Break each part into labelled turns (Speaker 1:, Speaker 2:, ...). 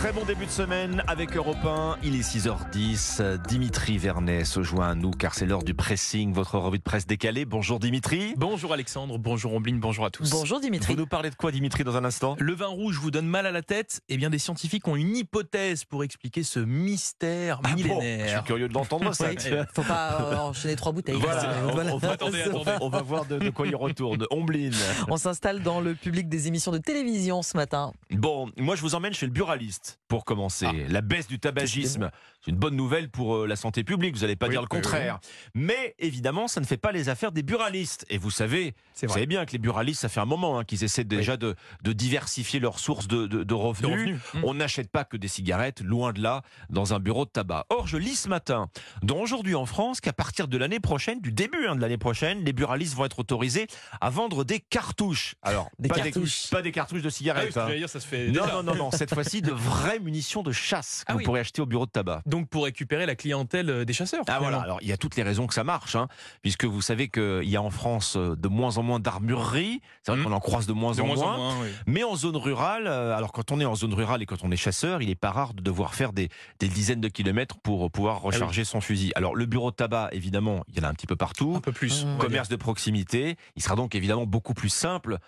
Speaker 1: Très bon début de semaine avec Europe 1. Il est 6h10. Dimitri Vernet se joint à nous car c'est l'heure du pressing, votre revue de presse décalée. Bonjour Dimitri.
Speaker 2: Bonjour Alexandre, bonjour Ombline, bonjour à tous.
Speaker 3: Bonjour Dimitri.
Speaker 1: Vous nous parlez de quoi Dimitri dans un instant?
Speaker 2: Le vin rouge vous donne mal à la tête? Eh bien des scientifiques ont une hypothèse pour expliquer ce mystère
Speaker 1: Ah bon?
Speaker 2: millénaire.
Speaker 1: Je suis curieux de l'entendre ça.
Speaker 3: Oui, faut pas euh, enchaîner trois bouteilles.
Speaker 1: Voilà, on,
Speaker 3: voilà.
Speaker 1: on va,
Speaker 2: Attendez, attendez.
Speaker 1: on va voir de, de quoi il retourne. Ombline.
Speaker 3: On s'installe dans le public des émissions de télévision ce matin.
Speaker 1: Bon, moi je vous emmène chez le buraliste pour commencer.
Speaker 2: Ah.
Speaker 1: La baisse du tabagisme, c'est une bonne nouvelle pour euh, la santé publique, vous n'allez pas
Speaker 2: Oui,
Speaker 1: dire le
Speaker 2: oui,
Speaker 1: contraire. Mais évidemment, ça ne fait pas les affaires des buralistes. Et vous savez, vous savez bien que les buralistes, ça fait un moment hein, qu'ils essaient déjà de, de diversifier leurs sources de, de- de
Speaker 2: De
Speaker 1: revenus.
Speaker 2: revenus. Mmh.
Speaker 1: On n'achète pas que des cigarettes, loin de là, dans un bureau de tabac. Or, je lis ce matin, dans Aujourd'hui en France, qu'à partir de l'année prochaine, du début hein, de l'année prochaine, les buralistes vont être autorisés à vendre des cartouches. Alors,
Speaker 3: Des
Speaker 1: pas,
Speaker 3: cartouches.
Speaker 1: Des, pas des cartouches de
Speaker 2: Ah oui,
Speaker 1: cigarettes.
Speaker 2: que
Speaker 1: hein.
Speaker 2: j'allais dire, ça se fait
Speaker 1: Non, non, non, non, cette fois-ci de vraies munitions de chasse que
Speaker 2: Ah
Speaker 1: vous
Speaker 2: oui.
Speaker 1: pourrez acheter au bureau de tabac.
Speaker 2: Donc pour récupérer la clientèle euh, des chasseurs.
Speaker 1: Ah voilà, alors il y a toutes les raisons que ça marche, hein, puisque vous savez qu'il y a en France euh, de moins en moins d'armureries, c'est vrai
Speaker 2: Mhm.
Speaker 1: qu'on en croise de moins,
Speaker 2: De
Speaker 1: en,
Speaker 2: moins
Speaker 1: moins,
Speaker 2: en moins, oui.
Speaker 1: mais en zone rurale, euh, alors quand on est en zone rurale et quand on est chasseur, il n'est pas rare de devoir faire des, des dizaines de kilomètres pour euh,
Speaker 2: Ah
Speaker 1: pouvoir recharger son fusil. Alors le bureau de tabac, évidemment, il y en a un petit peu partout,
Speaker 2: Un peu plus.
Speaker 3: Mmh.
Speaker 1: commerce de proximité, il sera donc évidemment beaucoup plus simple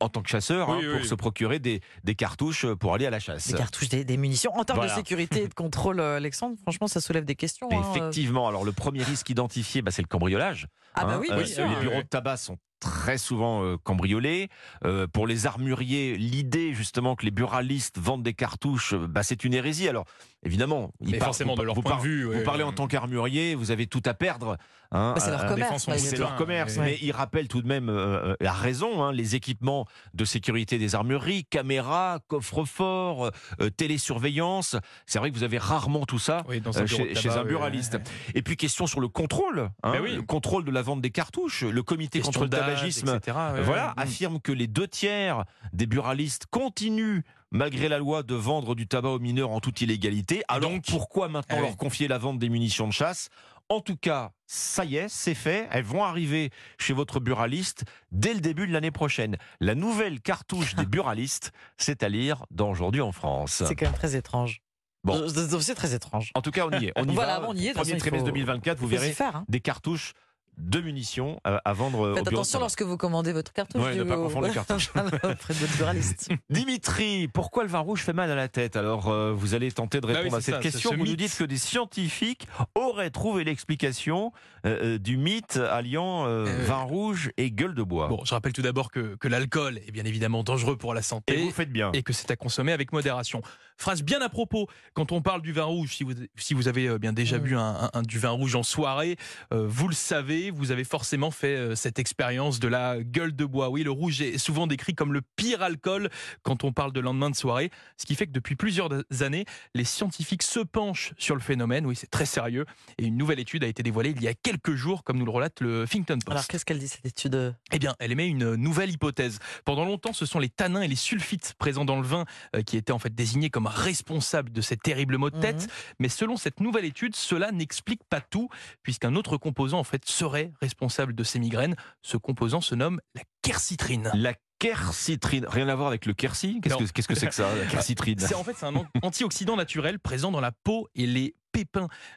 Speaker 1: en tant que chasseur
Speaker 2: Oui,
Speaker 1: hein,
Speaker 2: oui,
Speaker 1: pour
Speaker 2: oui.
Speaker 1: se procurer des, des cartouches pour aller à la chasse.
Speaker 3: Des cartouches, des, des munitions. En termes
Speaker 1: Voilà.
Speaker 3: de sécurité et de contrôle, euh, Alexandre, franchement, ça soulève des questions. hein, euh.
Speaker 1: Effectivement, alors le premier risque identifié, bah, c'est le cambriolage.
Speaker 3: Ah bah
Speaker 1: Hein,
Speaker 3: oui,
Speaker 1: euh,
Speaker 3: sûr.
Speaker 1: les bureaux de tabac sont très souvent euh, cambriolés. Euh, pour les armuriers, l'idée justement que les buralistes vendent des cartouches, euh, bah, c'est une hérésie. Alors évidemment, ils parlent-
Speaker 2: forcément,
Speaker 1: vous,
Speaker 2: de leur
Speaker 1: vous
Speaker 2: point de vue,
Speaker 1: Vous
Speaker 2: ouais.
Speaker 1: parlez en tant qu'armurier, vous avez tout à perdre. hein,
Speaker 3: Bah, c'est leur
Speaker 1: euh,
Speaker 2: sait
Speaker 1: leur commerce,
Speaker 2: ouais.
Speaker 1: mais il rappelle tout de même euh, la raison, hein, les équipements de sécurité des armureries, caméras, coffres-forts, euh, télésurveillance. C'est vrai que vous avez rarement tout ça
Speaker 2: Oui, dans
Speaker 1: euh,
Speaker 2: un bureau
Speaker 1: chez,
Speaker 2: tabac,
Speaker 1: un buraliste.
Speaker 2: ouais.
Speaker 1: Et puis question sur le contrôle, hein,
Speaker 2: oui.
Speaker 1: le contrôle de la vente des cartouches. Le comité
Speaker 2: Question
Speaker 1: contre le
Speaker 2: d'âge,
Speaker 1: tabagisme
Speaker 2: etc., ouais,
Speaker 1: voilà,
Speaker 2: ouais.
Speaker 1: affirme que les deux tiers des buralistes continuent, malgré la loi, de vendre du tabac aux mineurs en toute illégalité. Alors
Speaker 2: donc-
Speaker 1: pourquoi maintenant
Speaker 2: Eh oui.
Speaker 1: leur confier la vente des munitions de chasse? En tout cas, ça y est, c'est fait. Elles vont arriver chez votre buraliste dès le début de l'année prochaine. La nouvelle cartouche des buralistes, c'est à lire dans Aujourd'hui en France.
Speaker 3: C'est quand même très étrange.
Speaker 1: Bon.
Speaker 3: Euh, C'est très étrange.
Speaker 1: En tout cas, on y est. On y
Speaker 3: Voilà,
Speaker 1: va.
Speaker 3: on y est, de toute
Speaker 1: Premier trimestre
Speaker 3: faut-
Speaker 1: 2024, vous verrez
Speaker 3: faire. hein.
Speaker 1: des cartouches de munitions à vendre au
Speaker 3: Faites attention lorsque vous commandez votre cartouche.
Speaker 1: Ouais, ne pas confondre les cartouches.
Speaker 3: auprès de votre buraliste.
Speaker 1: Dimitri, pourquoi le vin rouge fait mal à la tête Alors, euh, vous allez tenter de
Speaker 2: Bah oui,
Speaker 1: répondre à cette
Speaker 2: ça,
Speaker 1: question.
Speaker 2: ce
Speaker 1: Vous nous dites que des scientifiques auraient trouvé l'explication euh, euh, du mythe alliant euh,
Speaker 2: Euh,
Speaker 1: vin rouge et gueule de bois.
Speaker 2: Bon, je rappelle tout d'abord que, que l'alcool est bien évidemment dangereux pour la santé.
Speaker 1: et vous faites bien.
Speaker 2: et que c'est à consommer avec modération. Phrase bien à propos, quand on parle du vin rouge, si vous, si vous avez euh, bien déjà
Speaker 3: Mm.
Speaker 2: bu un, un- un- du vin rouge en soirée, euh, vous le savez, vous avez forcément fait euh, cette expérience de la gueule de bois. Oui, le rouge est souvent décrit comme le pire alcool quand on parle de lendemain de soirée, ce qui fait que depuis plusieurs années, les scientifiques se penchent sur le phénomène. Oui, c'est très sérieux. Et une nouvelle étude a été dévoilée il y a quelques jours, comme nous le relate le Huffington Post.
Speaker 3: Alors qu'est-ce qu'elle dit cette étude
Speaker 2: Eh bien, elle émet une nouvelle hypothèse. Pendant longtemps, ce sont les tanins et les sulfites présents dans le vin euh, qui étaient en fait désignés comme responsables de ces terribles maux de tête.
Speaker 3: Mhm.
Speaker 2: Mais selon cette nouvelle étude, cela n'explique pas tout, puisqu'un autre composant en fait serait responsable de ces migraines. Ce composant se nomme la quercitrine.
Speaker 1: La quercitrine, rien à voir avec le quercy? Qu'est-ce que c'est que ça, la quercitrine?
Speaker 2: C'est en fait c'est un an- antioxydant naturel présent dans la peau et les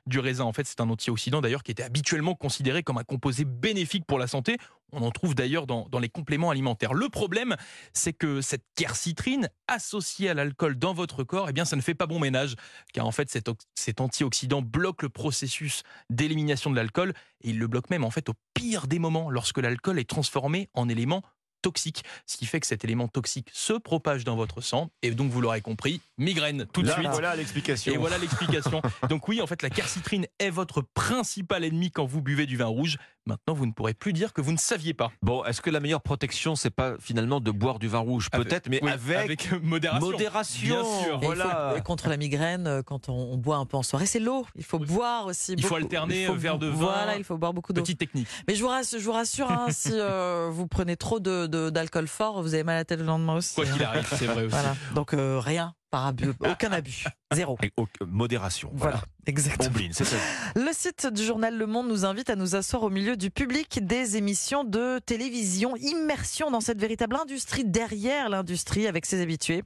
Speaker 2: du raisin. En fait, c'est un antioxydant d'ailleurs qui était habituellement considéré comme un composé bénéfique pour la santé. On en trouve d'ailleurs dans, les compléments alimentaires. Le problème, c'est que cette quercitrine associée à l'alcool dans votre corps, eh bien, ça ne fait pas bon ménage, car en fait, cet, cet antioxydant bloque le processus d'élimination de l'alcool et il le bloque même en fait au pire des moments lorsque l'alcool est transformé en élément toxique, ce qui fait que cet élément toxique se propage dans votre sang et donc vous l'aurez compris, migraine tout de
Speaker 1: Là,
Speaker 2: suite.
Speaker 1: Voilà l'explication.
Speaker 2: Et voilà l'explication. Donc oui, en fait, la quercitrine est votre principal ennemi quand vous buvez du vin rouge. Maintenant, vous ne pourrez plus dire que vous ne saviez pas.
Speaker 1: Bon, est-ce que la meilleure protection, c'est pas finalement de boire du vin rouge? Peut-être, mais
Speaker 2: Oui,
Speaker 1: avec,
Speaker 2: modération.
Speaker 1: modération.
Speaker 2: Bien sûr.
Speaker 3: Et il
Speaker 1: Voilà.
Speaker 3: faut- et contre la migraine, euh, quand on, on boit un peu en soirée, c'est l'eau. Il faut boire aussi.
Speaker 2: Il faut
Speaker 3: beaucoup.
Speaker 2: alterner,
Speaker 3: Il faut
Speaker 2: verre de vin.
Speaker 3: Voilà, il faut boire beaucoup d'eau.
Speaker 2: Petite technique.
Speaker 3: Mais je vous rassure, je vous rassure hein, si euh, vous prenez trop de- de- d'alcool fort, vous avez mal à la tête le lendemain aussi.
Speaker 2: Quoi
Speaker 3: hein.
Speaker 2: qu'il arrive, c'est vrai aussi.
Speaker 3: Voilà. Donc euh, rien par abus, aucun abus, zéro.
Speaker 1: Et au- modération.
Speaker 3: Voilà,
Speaker 1: Voilà.
Speaker 3: exactement.
Speaker 1: Ombline, c'est ça.
Speaker 3: Le site du journal Le Monde nous invite à nous asseoir au milieu du public des émissions de télévision. Immersion dans cette véritable industrie, derrière l'industrie, avec ses habitués.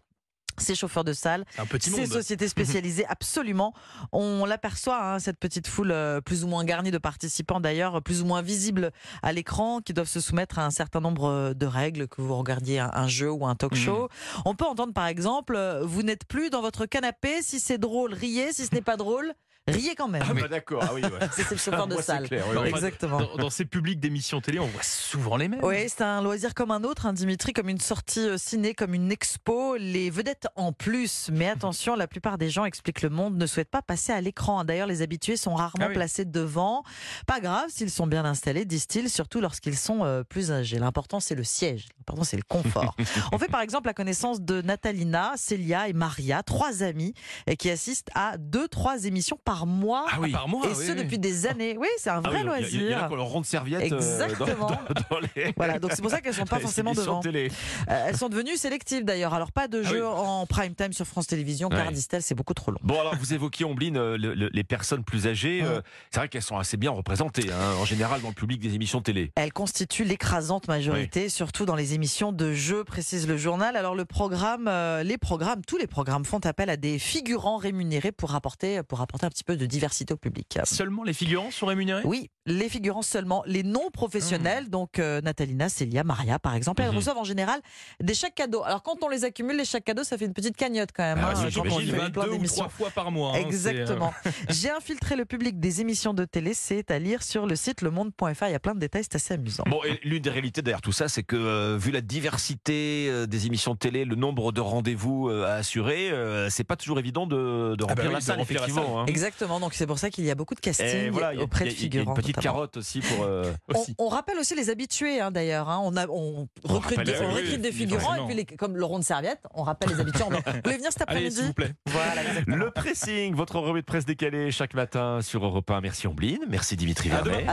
Speaker 3: Ces chauffeurs de salle, ces
Speaker 2: monde.
Speaker 3: sociétés spécialisées, absolument. On l'aperçoit, hein, cette petite foule euh, plus ou moins garnie de participants d'ailleurs, plus ou moins visible à l'écran, qui doivent se soumettre à un certain nombre euh, de règles, que vous regardiez un, un jeu ou un talk
Speaker 2: Mhm.
Speaker 3: show. On peut entendre par exemple, euh, vous n'êtes plus dans votre canapé, si c'est drôle, riez, si ce n'est pas drôle, riez quand même.
Speaker 1: Ah, bah, d'accord. Ah oui, ouais.
Speaker 3: Ça, c'est le chauffeur de
Speaker 1: Moi, c'est
Speaker 3: salle.
Speaker 1: clair, oui,
Speaker 2: Non,
Speaker 1: oui.
Speaker 2: enfin,
Speaker 3: Exactement.
Speaker 2: Dans, dans ces publics d'émissions télé, on voit souvent les mêmes.
Speaker 3: Oui, c'est un loisir comme un autre, hein, Dimitri, comme une sortie euh, ciné, comme une expo, les vedettes en plus. Mais attention, la plupart des gens expliquent le monde, ne souhaitent pas passer à l'écran. D'ailleurs, les habitués sont rarement
Speaker 2: Ah oui.
Speaker 3: placés devant. Pas grave s'ils sont bien installés, disent-ils, surtout lorsqu'ils sont euh, plus âgés. L'important, c'est le siège. L'important, c'est le confort. On fait par exemple la connaissance de Natalina, Célia et Maria, trois amies, et qui assistent à deux, trois émissions par mois.
Speaker 1: Ah oui.
Speaker 2: Par mois,
Speaker 3: Et
Speaker 2: oui,
Speaker 3: ce
Speaker 2: oui.
Speaker 3: depuis des années. Oui, c'est un
Speaker 1: Ah
Speaker 3: vrai
Speaker 1: oui, donc, il y a- Il y, en a
Speaker 3: loisir.
Speaker 1: qui ont leur serviette euh, dans-
Speaker 3: Exactement.
Speaker 1: dans, dans les.
Speaker 3: Voilà, donc c'est pour ça qu'elles sont pas forcément devant.
Speaker 1: télé.
Speaker 3: Euh, elles sont devenues sélectives d'ailleurs. Alors pas de
Speaker 2: Ah
Speaker 3: jeux
Speaker 2: oui.
Speaker 3: en prime time sur France Télévisions car disent-elles c'est beaucoup trop long.
Speaker 1: Bon, alors vous évoquiez, Ombline, euh, le- le- les personnes plus âgées. euh, c'est vrai qu'elles sont assez bien représentées, hein, en général, dans le public des émissions télé.
Speaker 3: Elles constituent l'écrasante majorité, surtout dans les émissions de jeux, précise le journal. Alors le programme, euh, les programmes, tous les programmes font appel à des figurants rémunérés pour apporter, pour apporter un petit peu de diversité au public.
Speaker 2: Seulement les figurants sont rémunérés?
Speaker 3: Oui, les figurants seulement, les non professionnels, donc euh, Natalina, Célia, Maria par exemple, elles
Speaker 1: Mhm.
Speaker 3: reçoivent en général des chèques cadeaux. Alors quand on les accumule, les chèques cadeaux, ça fait une petite cagnotte quand même.
Speaker 1: Ah
Speaker 3: hein,
Speaker 1: oui,
Speaker 3: quand on plein
Speaker 2: deux ou trois fois par mois. hein, euh,
Speaker 3: Exactement. J'ai infiltré le public des émissions de télé, c'est à lire sur le site lemonde.fr. Il y a plein de détails, c'est assez amusant.
Speaker 1: Bon, et l'une des réalités derrière tout ça, c'est que euh, vu la diversité euh, des émissions de télé, le nombre de rendez-vous euh, à assurer, euh, c'est pas toujours évident de, de
Speaker 2: Ah bah
Speaker 1: remplir
Speaker 2: oui,
Speaker 1: la
Speaker 2: de
Speaker 1: salle, effectivement. hein.
Speaker 3: Exactement, donc c'est pour ça qu'il y a beaucoup de casting
Speaker 1: Et voilà, il y a-
Speaker 3: auprès
Speaker 1: a-
Speaker 3: de figurants. Notamment.
Speaker 1: aussi pour. euh,
Speaker 3: On,
Speaker 2: aussi.
Speaker 3: on rappelle aussi les habitués hein, d'ailleurs. hein. On, a, on
Speaker 1: On
Speaker 3: recrute, des, on
Speaker 1: oui,
Speaker 3: recrute
Speaker 2: oui,
Speaker 3: des
Speaker 2: oui,
Speaker 3: figurants et puis les- comme le rond de serviette, on rappelle les habitués. Vous voulez venir cet après-midi
Speaker 2: vous plaît.
Speaker 3: Voilà, exactement.
Speaker 1: Le pressing, votre revue de presse décalée chaque matin sur Europe 1. Merci Ombline, merci Dimitri Vernet.